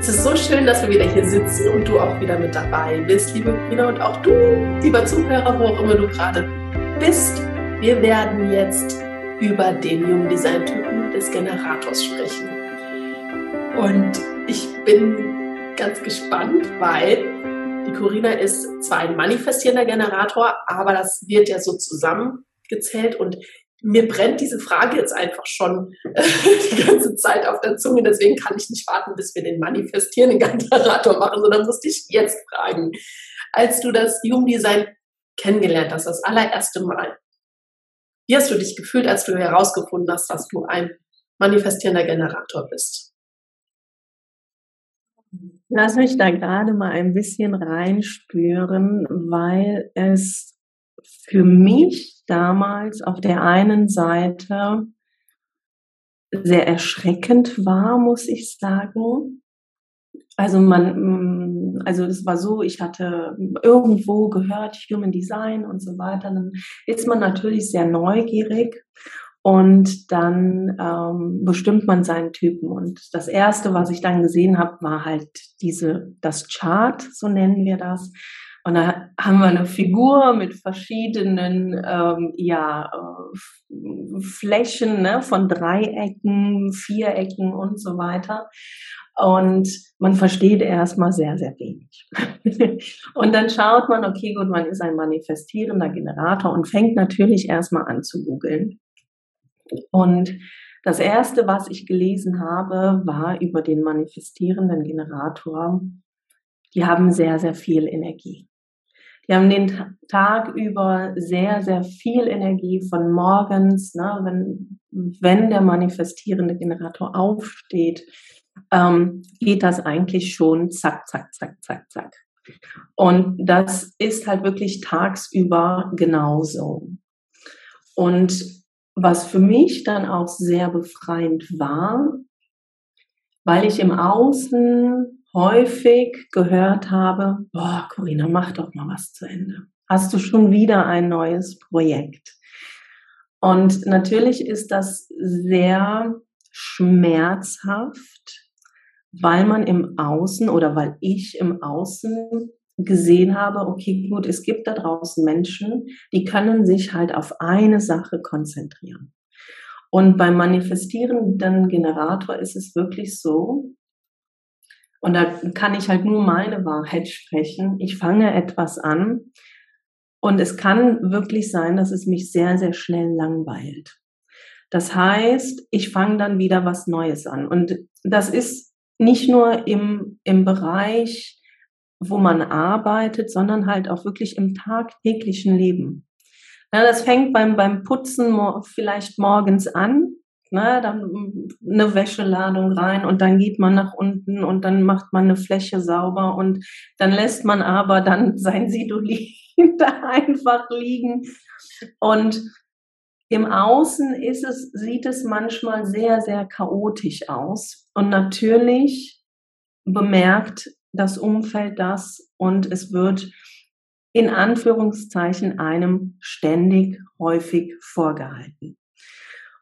Es ist so schön, dass wir wieder hier sitzen und du auch wieder mit dabei bist, liebe Brina, und auch du, lieber Zuhörer, wo auch immer du gerade bist. Wir werden jetzt über den jungen Design-Typen des Generators sprechen. Und ich bin ganz gespannt, weil die Corina ist zwar ein manifestierender Generator, aber das wird ja so zusammengezählt und mir brennt diese Frage jetzt einfach schon die ganze Zeit auf der Zunge. Deswegen kann ich nicht warten, bis wir den manifestierenden Generator machen, sondern musste ich jetzt fragen. Als du das Jugenddesign kennengelernt hast, das allererste Mal, wie hast du dich gefühlt, als du herausgefunden hast, dass du ein manifestierender Generator bist? Lass mich da gerade mal ein bisschen reinspüren, weil es für mich damals auf der einen Seite sehr erschreckend war, muss ich sagen. Also man, mm, also es war so, ich hatte irgendwo gehört Human Design und so weiter. Dann ist man natürlich sehr neugierig und dann ähm, bestimmt man seinen Typen. Und das erste, was ich dann gesehen habe, war halt diese das Chart, so nennen wir das. Und da haben wir eine Figur mit verschiedenen ähm, ja, äh, Flächen ne, von Dreiecken, Vierecken und so weiter. Und man versteht erstmal sehr, sehr wenig. und dann schaut man, okay, gut, man ist ein manifestierender Generator und fängt natürlich erstmal an zu googeln. Und das erste, was ich gelesen habe, war über den manifestierenden Generator. Die haben sehr, sehr viel Energie. Die haben den Tag über sehr, sehr viel Energie von morgens, ne, wenn, wenn der manifestierende Generator aufsteht, ähm, geht das eigentlich schon zack, zack, zack, zack, zack. Und das ist halt wirklich tagsüber genauso. Und was für mich dann auch sehr befreiend war, weil ich im Außen häufig gehört habe, boah, Corinna, mach doch mal was zu Ende. Hast du schon wieder ein neues Projekt? Und natürlich ist das sehr schmerzhaft, weil man im Außen oder weil ich im Außen gesehen habe, okay, gut, es gibt da draußen Menschen, die können sich halt auf eine Sache konzentrieren. Und beim manifestierenden Generator ist es wirklich so, und da kann ich halt nur meine Wahrheit sprechen. Ich fange etwas an und es kann wirklich sein, dass es mich sehr, sehr schnell langweilt. Das heißt, ich fange dann wieder was Neues an. Und das ist nicht nur im, im Bereich, wo man arbeitet, sondern halt auch wirklich im tagtäglichen Leben. Ja, das fängt beim, beim Putzen vielleicht morgens an, ne, dann eine Wäscheladung rein und dann geht man nach unten und dann macht man eine Fläche sauber und dann lässt man aber dann sein Sidolin da einfach liegen und im Außen ist es, sieht es manchmal sehr, sehr chaotisch aus. Und natürlich bemerkt das Umfeld das und es wird in Anführungszeichen einem ständig häufig vorgehalten.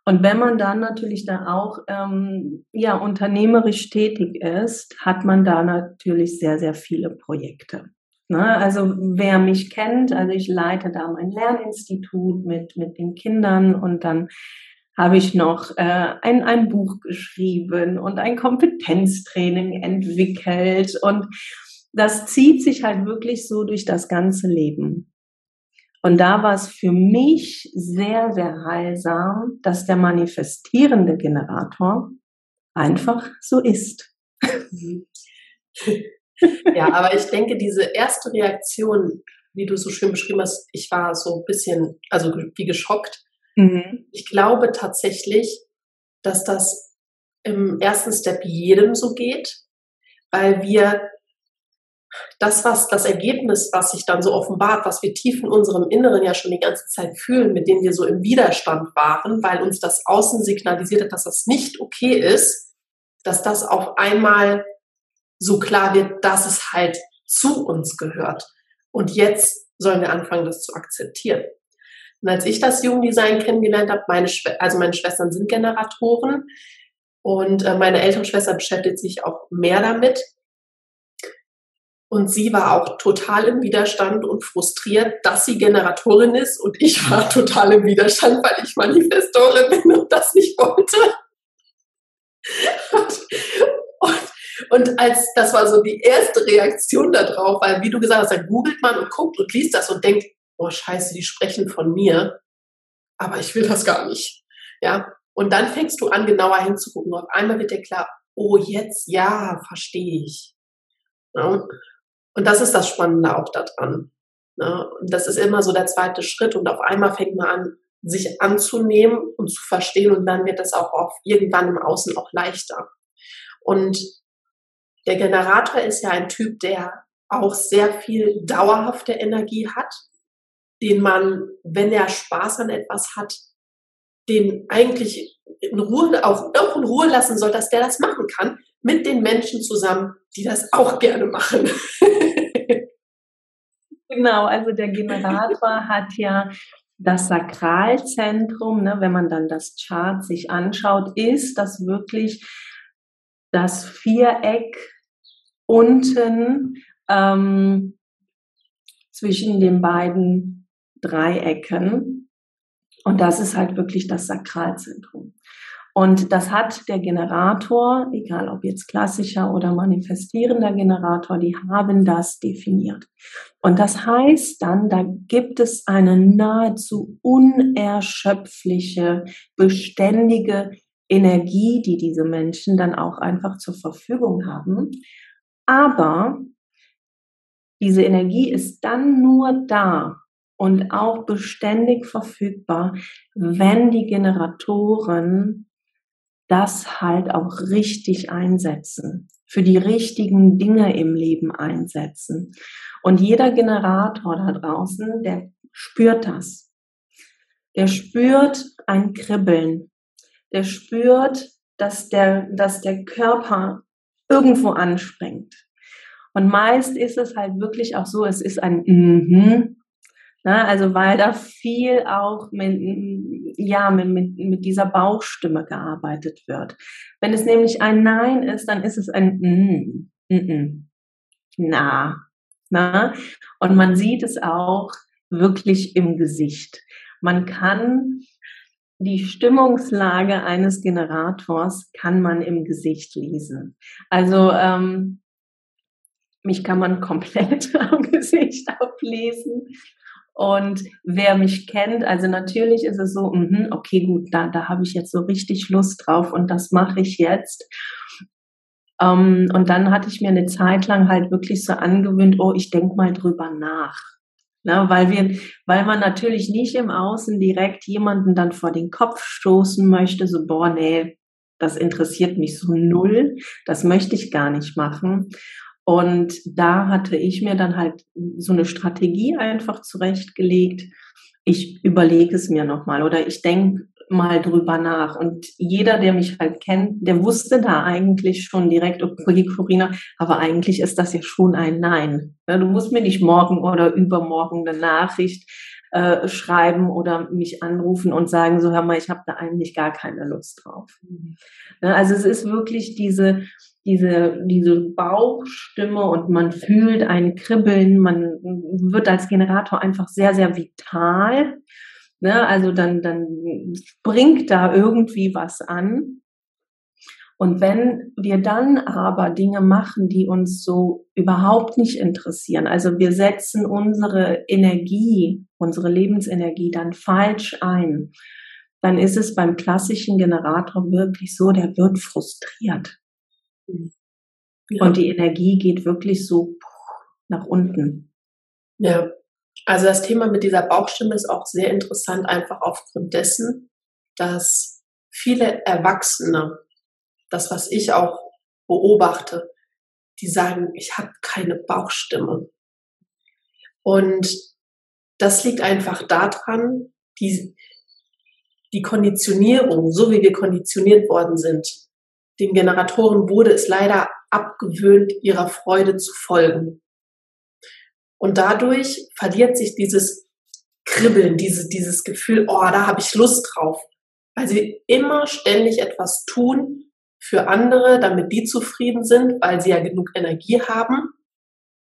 Und wenn man dann natürlich da auch ähm, ja unternehmerisch tätig ist, hat man da natürlich sehr sehr viele Projekte. Ne? Also wer mich kennt, also ich leite da mein Lerninstitut mit, mit den Kindern und dann habe ich noch äh, ein, ein Buch geschrieben und ein Kompetenztraining entwickelt und das zieht sich halt wirklich so durch das ganze Leben. Und da war es für mich sehr, sehr heilsam, dass der manifestierende Generator einfach so ist. Ja, aber ich denke, diese erste Reaktion, wie du so schön beschrieben hast, ich war so ein bisschen, also wie geschockt. Mhm. Ich glaube tatsächlich, dass das im ersten Step jedem so geht, weil wir das, was das Ergebnis, was sich dann so offenbart, was wir tief in unserem Inneren ja schon die ganze Zeit fühlen, mit dem wir so im Widerstand waren, weil uns das Außen signalisiert hat, dass das nicht okay ist, dass das auf einmal so klar wird, dass es halt zu uns gehört. Und jetzt sollen wir anfangen, das zu akzeptieren. Und als ich das Jugenddesign kennengelernt habe, meine also meine Schwestern sind Generatoren und äh, meine ältere Schwester beschäftigt sich auch mehr damit. Und sie war auch total im Widerstand und frustriert, dass sie Generatorin ist. Und ich war total im Widerstand, weil ich Manifestorin bin und das nicht wollte. Und, und, und als das war so die erste Reaktion darauf, weil wie du gesagt hast, dann googelt man und guckt und liest das und denkt, oh Scheiße, die sprechen von mir, aber ich will das gar nicht. Ja. Und dann fängst du an, genauer hinzugucken. Auf einmal wird dir klar, oh jetzt, ja, verstehe ich. Ja. Und das ist das Spannende auch daran. Ja. Und das ist immer so der zweite Schritt und auf einmal fängt man an, sich anzunehmen und zu verstehen und dann wird das auch auf irgendwann im Außen auch leichter. Und der Generator ist ja ein Typ, der auch sehr viel dauerhafte Energie hat, den man, wenn er Spaß an etwas hat, den eigentlich in Ruhe, auch, auch in Ruhe lassen soll, dass der das machen kann, mit den Menschen zusammen, die das auch gerne machen. genau, also der Generator hat ja das Sakralzentrum, ne, wenn man dann das Chart sich anschaut, ist das wirklich das Viereck unten ähm, zwischen den beiden Dreiecken. Und das ist halt wirklich das Sakralzentrum. Und das hat der Generator, egal ob jetzt klassischer oder manifestierender Generator, die haben das definiert. Und das heißt dann, da gibt es eine nahezu unerschöpfliche, beständige Energie, die diese Menschen dann auch einfach zur Verfügung haben. Aber diese Energie ist dann nur da und auch beständig verfügbar, wenn die Generatoren das halt auch richtig einsetzen, für die richtigen Dinge im Leben einsetzen. Und jeder Generator da draußen, der spürt das. Der spürt ein Kribbeln. Der spürt, dass der, dass der Körper irgendwo anspringt. Und meist ist es halt wirklich auch so, es ist ein mhm. Ne, also weil da viel auch mit, ja, mit, mit, mit dieser Bauchstimme gearbeitet wird. Wenn es nämlich ein Nein ist, dann ist es ein mm, mm, na. Na? Und man sieht es auch wirklich im Gesicht. Man kann die Stimmungslage eines Generators kann man im Gesicht lesen. Also ähm, mich kann man komplett am Gesicht ablesen. Und wer mich kennt, also natürlich ist es so, mh, okay, gut, da, da habe ich jetzt so richtig Lust drauf und das mache ich jetzt. Ähm, und dann hatte ich mir eine Zeit lang halt wirklich so angewöhnt, oh, ich denke mal drüber nach. Na, weil wir, weil man natürlich nicht im Außen direkt jemanden dann vor den Kopf stoßen möchte, so, boah, nee, das interessiert mich so null, das möchte ich gar nicht machen. Und da hatte ich mir dann halt so eine Strategie einfach zurechtgelegt. Ich überlege es mir nochmal oder ich denke mal drüber nach. Und jeder, der mich halt kennt, der wusste da eigentlich schon direkt, okay, Corina, aber eigentlich ist das ja schon ein Nein. Du musst mir nicht morgen oder übermorgen eine Nachricht äh, schreiben oder mich anrufen und sagen, so hör mal, ich habe da eigentlich gar keine Lust drauf. Mhm. Also es ist wirklich diese, diese, diese Bauchstimme und man fühlt ein Kribbeln, man wird als Generator einfach sehr, sehr vital. Ne? Also dann, dann springt da irgendwie was an. Und wenn wir dann aber Dinge machen, die uns so überhaupt nicht interessieren, also wir setzen unsere Energie, unsere Lebensenergie dann falsch ein, dann ist es beim klassischen Generator wirklich so, der wird frustriert. Ja. Und die Energie geht wirklich so nach unten. Ja, also das Thema mit dieser Bauchstimme ist auch sehr interessant, einfach aufgrund dessen, dass viele Erwachsene das, was ich auch beobachte, die sagen, ich habe keine Bauchstimme. Und das liegt einfach daran, die, die Konditionierung, so wie wir konditioniert worden sind. Den Generatoren wurde es leider abgewöhnt, ihrer Freude zu folgen. Und dadurch verliert sich dieses Kribbeln, diese, dieses Gefühl, oh, da habe ich Lust drauf. Weil sie immer ständig etwas tun, für andere, damit die zufrieden sind, weil sie ja genug Energie haben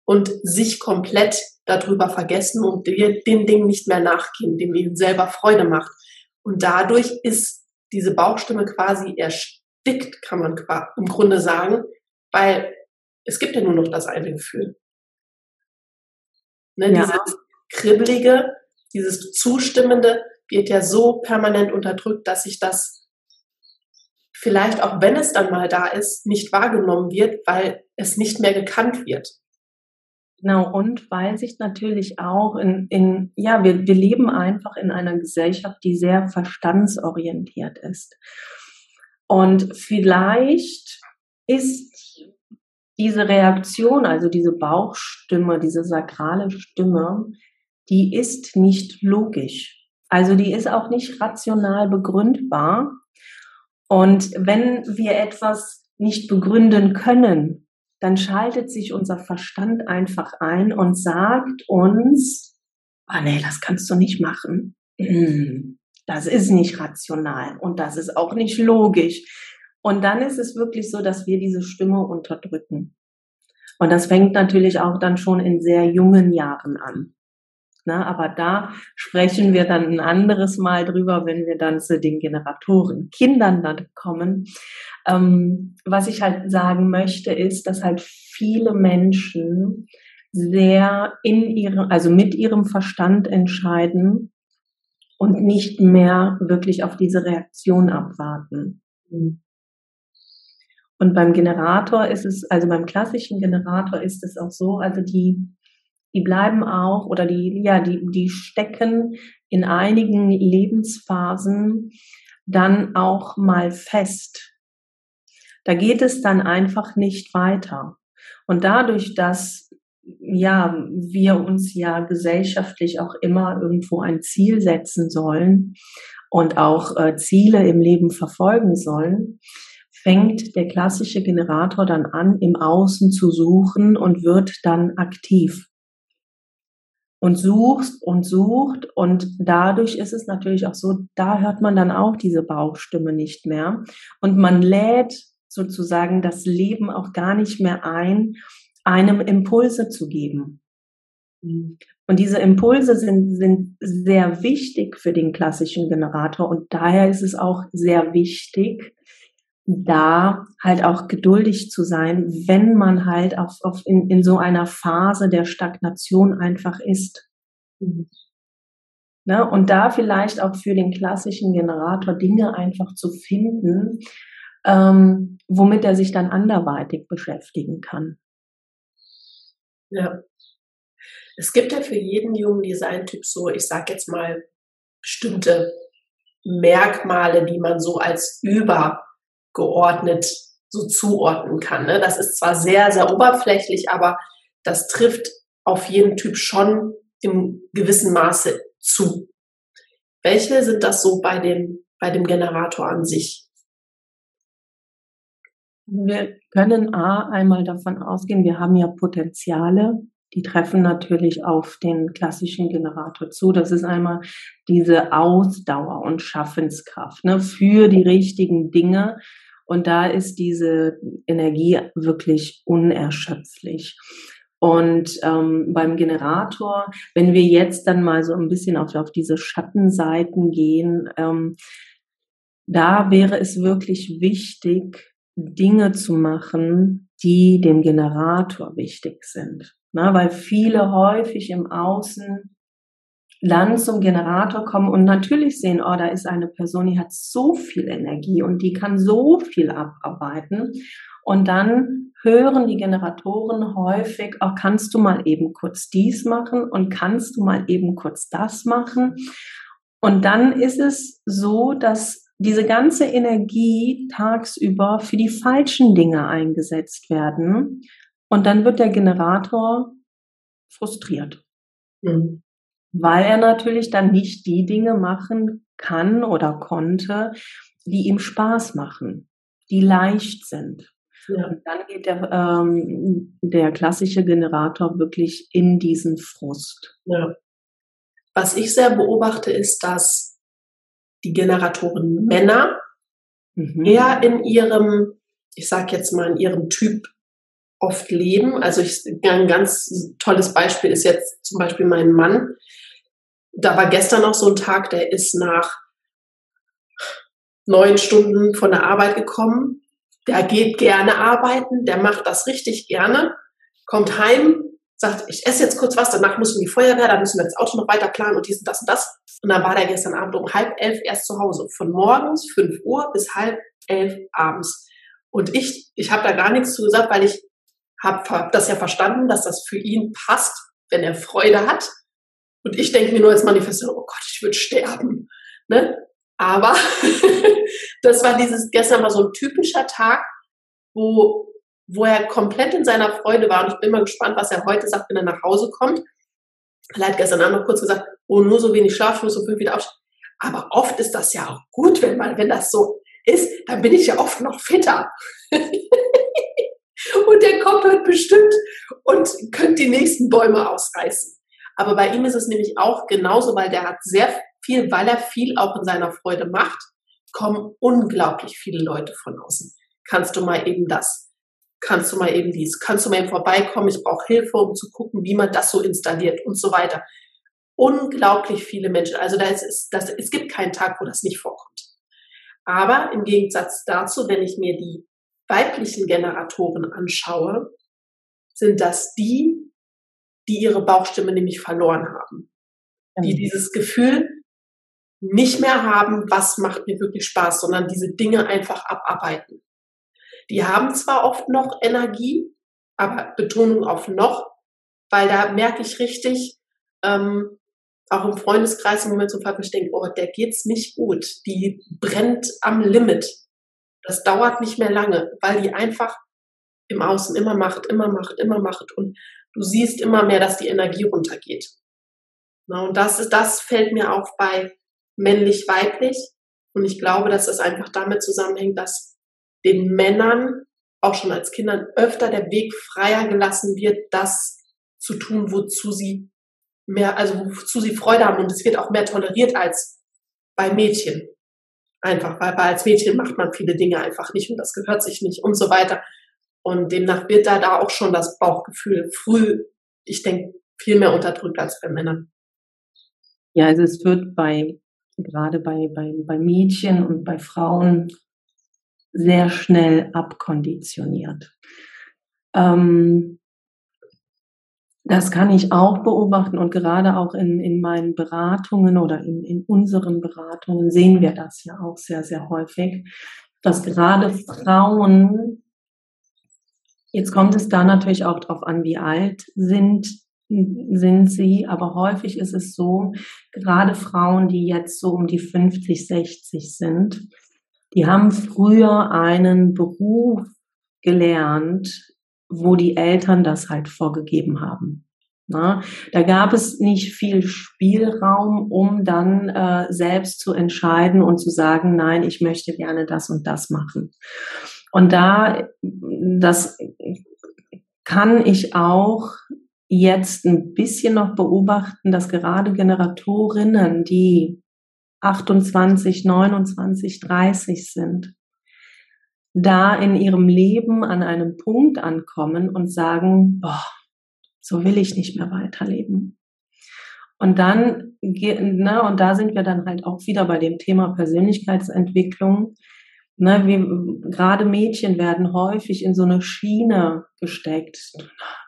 und sich komplett darüber vergessen und den Dingen nicht mehr nachgehen, dem ihnen selber Freude macht. Und dadurch ist diese Bauchstimme quasi erstickt, kann man im Grunde sagen, weil es gibt ja nur noch das eine Gefühl. Ne, ja. Dieses kribbelige, dieses zustimmende wird ja so permanent unterdrückt, dass sich das vielleicht auch wenn es dann mal da ist, nicht wahrgenommen wird, weil es nicht mehr gekannt wird. Genau, und weil sich natürlich auch in, in ja, wir, wir leben einfach in einer Gesellschaft, die sehr verstandsorientiert ist. Und vielleicht ist diese Reaktion, also diese Bauchstimme, diese sakrale Stimme, die ist nicht logisch. Also die ist auch nicht rational begründbar, und wenn wir etwas nicht begründen können, dann schaltet sich unser Verstand einfach ein und sagt uns, oh nee, das kannst du nicht machen. Das ist nicht rational und das ist auch nicht logisch. Und dann ist es wirklich so, dass wir diese Stimme unterdrücken. Und das fängt natürlich auch dann schon in sehr jungen Jahren an. Na, aber da sprechen wir dann ein anderes Mal drüber, wenn wir dann zu den Generatoren Kindern dann kommen. Ähm, was ich halt sagen möchte, ist, dass halt viele Menschen sehr in ihrem, also mit ihrem Verstand entscheiden und nicht mehr wirklich auf diese Reaktion abwarten. Und beim Generator ist es, also beim klassischen Generator ist es auch so, also die die bleiben auch oder die, ja, die, die stecken in einigen Lebensphasen dann auch mal fest. Da geht es dann einfach nicht weiter. Und dadurch, dass ja, wir uns ja gesellschaftlich auch immer irgendwo ein Ziel setzen sollen und auch äh, Ziele im Leben verfolgen sollen, fängt der klassische Generator dann an, im Außen zu suchen und wird dann aktiv. Und suchst und sucht und dadurch ist es natürlich auch so, da hört man dann auch diese Bauchstimme nicht mehr. Und man lädt sozusagen das Leben auch gar nicht mehr ein, einem Impulse zu geben. Und diese Impulse sind, sind sehr wichtig für den klassischen Generator und daher ist es auch sehr wichtig, da halt auch geduldig zu sein, wenn man halt auf, auf in, in so einer Phase der Stagnation einfach ist. Mhm. Ne? Und da vielleicht auch für den klassischen Generator Dinge einfach zu finden, ähm, womit er sich dann anderweitig beschäftigen kann. Ja. Es gibt ja für jeden jungen Designtyp so, ich sag jetzt mal, bestimmte Merkmale, die man so als übergeordnet so zuordnen kann. Ne? Das ist zwar sehr, sehr oberflächlich, aber das trifft auf jeden Typ schon im gewissen Maße zu. Welche sind das so bei dem, bei dem Generator an sich? Wir können A einmal davon ausgehen, wir haben ja Potenziale, die treffen natürlich auf den klassischen Generator zu. Das ist einmal diese Ausdauer und Schaffenskraft ne, für die richtigen Dinge. Und da ist diese Energie wirklich unerschöpflich. Und ähm, beim Generator, wenn wir jetzt dann mal so ein bisschen auf, auf diese Schattenseiten gehen, ähm, da wäre es wirklich wichtig, Dinge zu machen, die dem Generator wichtig sind. Na, weil viele häufig im Außen dann zum Generator kommen und natürlich sehen, oh, da ist eine Person, die hat so viel Energie und die kann so viel abarbeiten. Und dann hören die Generatoren häufig, oh, kannst du mal eben kurz dies machen und kannst du mal eben kurz das machen. Und dann ist es so, dass diese ganze Energie tagsüber für die falschen Dinge eingesetzt werden. Und dann wird der Generator frustriert. Mhm weil er natürlich dann nicht die Dinge machen kann oder konnte, die ihm Spaß machen, die leicht sind. Ja. Und dann geht der, ähm, der klassische Generator wirklich in diesen Frust. Ja. Was ich sehr beobachte, ist, dass die Generatoren Männer mhm. eher in ihrem, ich sag jetzt mal, in ihrem Typ oft leben. Also ich, ein ganz tolles Beispiel ist jetzt zum Beispiel mein Mann. Da war gestern noch so ein Tag, der ist nach neun Stunden von der Arbeit gekommen. Der geht gerne arbeiten, der macht das richtig gerne, kommt heim, sagt, ich esse jetzt kurz was, danach muss in die Feuerwehr, dann müssen wir das Auto noch weiter planen und dies und das und das. Und dann war der gestern Abend um halb elf erst zu Hause. Von morgens fünf Uhr bis halb elf abends. Und ich, ich habe da gar nichts zu gesagt, weil ich habe hab das ja verstanden, dass das für ihn passt, wenn er Freude hat. Und ich denke mir nur als Manifestation, oh Gott, ich würde sterben. Ne? Aber das war dieses, gestern war so ein typischer Tag, wo, wo er komplett in seiner Freude war. Und ich bin mal gespannt, was er heute sagt, wenn er nach Hause kommt. Er hat gestern Abend noch kurz gesagt, oh, nur so wenig Schlaf, ich muss so fünf wieder aufstehen. Aber oft ist das ja auch gut, wenn man, wenn das so ist, dann bin ich ja oft noch fitter. und der Kopf wird bestimmt und könnte die nächsten Bäume ausreißen. Aber bei ihm ist es nämlich auch genauso, weil der hat sehr viel, weil er viel auch in seiner Freude macht, kommen unglaublich viele Leute von außen. Kannst du mal eben das? Kannst du mal eben dies? Kannst du mal eben vorbeikommen? Ich brauche Hilfe, um zu gucken, wie man das so installiert und so weiter. Unglaublich viele Menschen. Also da ist, das, es gibt keinen Tag, wo das nicht vorkommt. Aber im Gegensatz dazu, wenn ich mir die weiblichen Generatoren anschaue, sind das die, die ihre Bauchstimme nämlich verloren haben. Die dieses Gefühl nicht mehr haben, was macht mir wirklich Spaß, sondern diese Dinge einfach abarbeiten. Die haben zwar oft noch Energie, aber Betonung auf noch, weil da merke ich richtig, ähm, auch im Freundeskreis im Moment so Fall, ich denke, oh, der geht's nicht gut. Die brennt am Limit. Das dauert nicht mehr lange, weil die einfach im Außen immer macht, immer macht, immer macht. Und du siehst immer mehr, dass die Energie runtergeht. Na, und das ist, das fällt mir auch bei männlich-weiblich. Und ich glaube, dass das einfach damit zusammenhängt, dass den Männern auch schon als Kindern öfter der Weg freier gelassen wird, das zu tun, wozu sie mehr, also wozu sie Freude haben. Und es wird auch mehr toleriert als bei Mädchen. Einfach, weil, weil als Mädchen macht man viele Dinge einfach nicht und das gehört sich nicht und so weiter. Und demnach wird da, da auch schon das Bauchgefühl früh, ich denke, viel mehr unterdrückt als bei Männern. Ja, also es wird bei, gerade bei, bei, bei Mädchen und bei Frauen sehr schnell abkonditioniert. Ähm, das kann ich auch beobachten und gerade auch in, in meinen Beratungen oder in, in unseren Beratungen sehen wir das ja auch sehr, sehr häufig, dass gerade Frauen Jetzt kommt es da natürlich auch darauf an, wie alt sind sind sie, aber häufig ist es so, gerade Frauen, die jetzt so um die 50, 60 sind, die haben früher einen Beruf gelernt, wo die Eltern das halt vorgegeben haben. Na, da gab es nicht viel Spielraum, um dann äh, selbst zu entscheiden und zu sagen, nein, ich möchte gerne das und das machen. Und da, das kann ich auch jetzt ein bisschen noch beobachten, dass gerade Generatorinnen, die 28, 29, 30 sind, da in ihrem Leben an einem Punkt ankommen und sagen, boah, so will ich nicht mehr weiterleben. Und dann, ne, und da sind wir dann halt auch wieder bei dem Thema Persönlichkeitsentwicklung. Ne, wir, gerade Mädchen werden häufig in so eine Schiene gesteckt.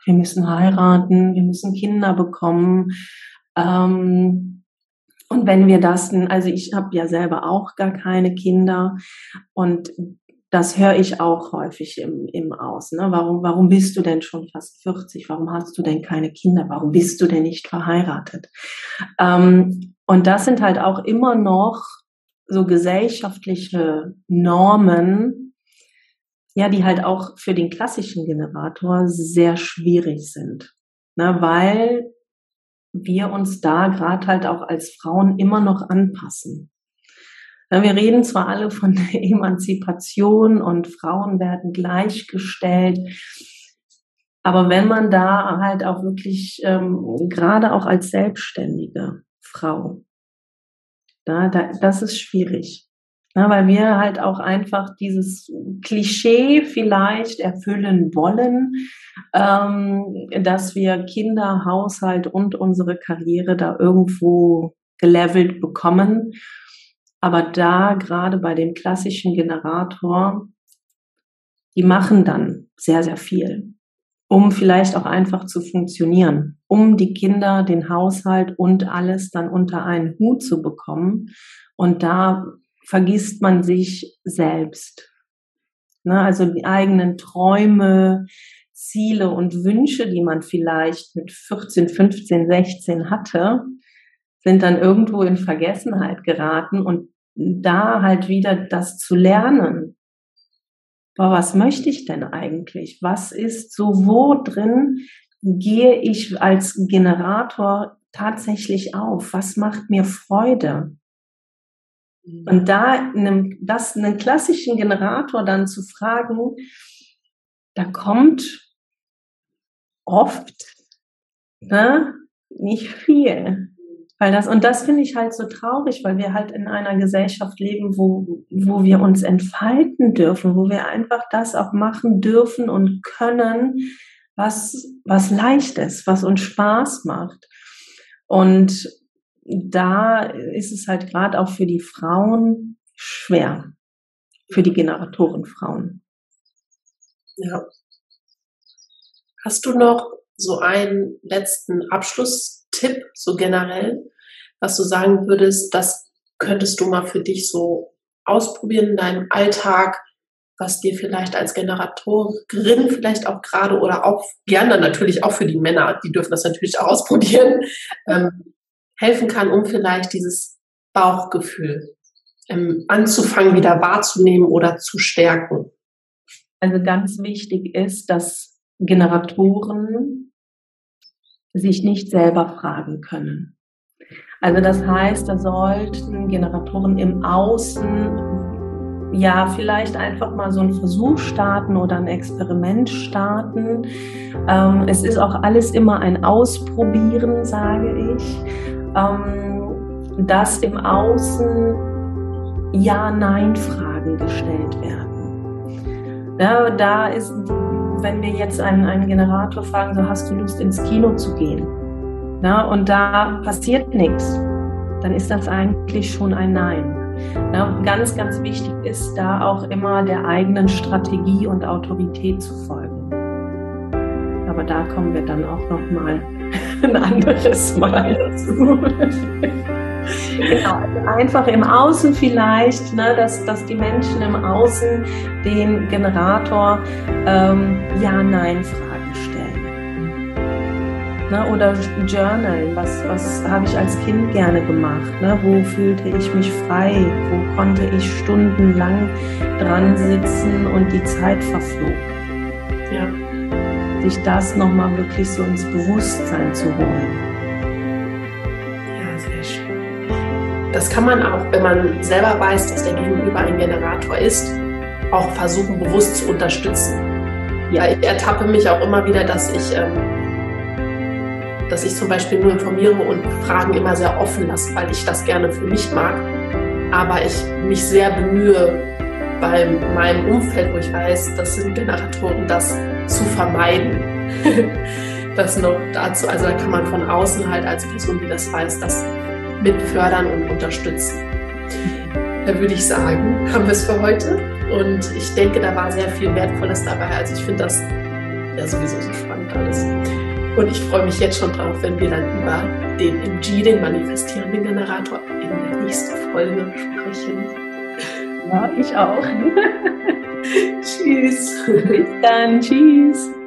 Wir müssen heiraten, wir müssen Kinder bekommen. Ähm, und wenn wir das, also ich habe ja selber auch gar keine Kinder und das höre ich auch häufig im, im Aus. Ne? Warum, warum bist du denn schon fast 40? Warum hast du denn keine Kinder? Warum bist du denn nicht verheiratet? Ähm, und das sind halt auch immer noch so gesellschaftliche Normen, ja, die halt auch für den klassischen Generator sehr schwierig sind. Ne? Weil wir uns da gerade halt auch als Frauen immer noch anpassen. Wir reden zwar alle von Emanzipation und Frauen werden gleichgestellt, aber wenn man da halt auch wirklich, ähm, gerade auch als selbstständige Frau, da, da, das ist schwierig. Ja, weil wir halt auch einfach dieses Klischee vielleicht erfüllen wollen, ähm, dass wir Kinder, Haushalt und unsere Karriere da irgendwo gelevelt bekommen. Aber da gerade bei dem klassischen Generator, die machen dann sehr, sehr viel, um vielleicht auch einfach zu funktionieren, um die Kinder, den Haushalt und alles dann unter einen Hut zu bekommen. Und da vergisst man sich selbst. Ne, also die eigenen Träume, Ziele und Wünsche, die man vielleicht mit 14, 15, 16 hatte, sind dann irgendwo in Vergessenheit geraten und da halt wieder das zu lernen. Boah, was möchte ich denn eigentlich? Was ist so, wo drin gehe ich als Generator tatsächlich auf? Was macht mir Freude? Mhm. Und da einem, das, einen klassischen Generator dann zu fragen, da kommt oft ne, nicht viel. Weil das, und das finde ich halt so traurig, weil wir halt in einer Gesellschaft leben, wo, wo wir uns entfalten dürfen, wo wir einfach das auch machen dürfen und können, was, was leicht ist, was uns Spaß macht. Und da ist es halt gerade auch für die Frauen schwer, für die Generatorenfrauen. Ja. Hast du noch so einen letzten Abschlusstipp, so generell, was du sagen würdest, das könntest du mal für dich so ausprobieren in deinem Alltag, was dir vielleicht als Generatorin vielleicht auch gerade oder auch gerne natürlich auch für die Männer, die dürfen das natürlich auch ausprobieren, ähm, helfen kann, um vielleicht dieses Bauchgefühl ähm, anzufangen, wieder wahrzunehmen oder zu stärken. Also ganz wichtig ist, dass Generatoren sich nicht selber fragen können. Also das heißt, da sollten Generatoren im Außen ja vielleicht einfach mal so einen Versuch starten oder ein Experiment starten. Ähm, es ist auch alles immer ein Ausprobieren, sage ich, ähm, dass im Außen Ja-Nein-Fragen gestellt werden. Ja, da ist, wenn wir jetzt einen, einen Generator fragen, so hast du Lust ins Kino zu gehen? na, und da passiert nichts, dann ist das eigentlich schon ein Nein. Na, ganz, ganz wichtig ist da auch immer der eigenen Strategie und Autorität zu folgen. Aber da kommen wir dann auch noch mal ein anderes Mal dazu. genau, also einfach im Außen vielleicht, ne, dass, dass die Menschen im Außen den Generator ähm, Ja-Nein fragen Ne? Oder Journal, was, was habe ich als Kind gerne gemacht? Ne? Wo fühlte ich mich frei? Wo konnte ich stundenlang dran sitzen und die Zeit verflog? Ja. Sich das nochmal wirklich so ins Bewusstsein zu holen. Ja, sehr schön. Das kann man auch, wenn man selber weiß, dass der Gegenüber ein Generator ist, auch versuchen, bewusst zu unterstützen. Ja, ich ertappe mich auch immer wieder, dass ich, ähm, dass ich zum Beispiel nur informiere und Fragen immer sehr offen lasse, weil ich das gerne für mich mag. Aber ich mich sehr bemühe, bei meinem Umfeld, wo ich weiß, das sind Generatoren, das zu vermeiden. das noch dazu, also da kann man von außen halt als Person, die das weiß, das mit fördern und unterstützen. Da würde ich sagen, haben wir es für heute. Und ich denke, da war sehr viel Wertvolles dabei. Also ich finde das ja sowieso so spannend alles. Und ich freue mich jetzt schon drauf, wenn wir dann über den MG, den manifestierenden Generator, in der nächsten Folge sprechen. Ja, ich auch. Tschüss. Bis dann. Tschüss.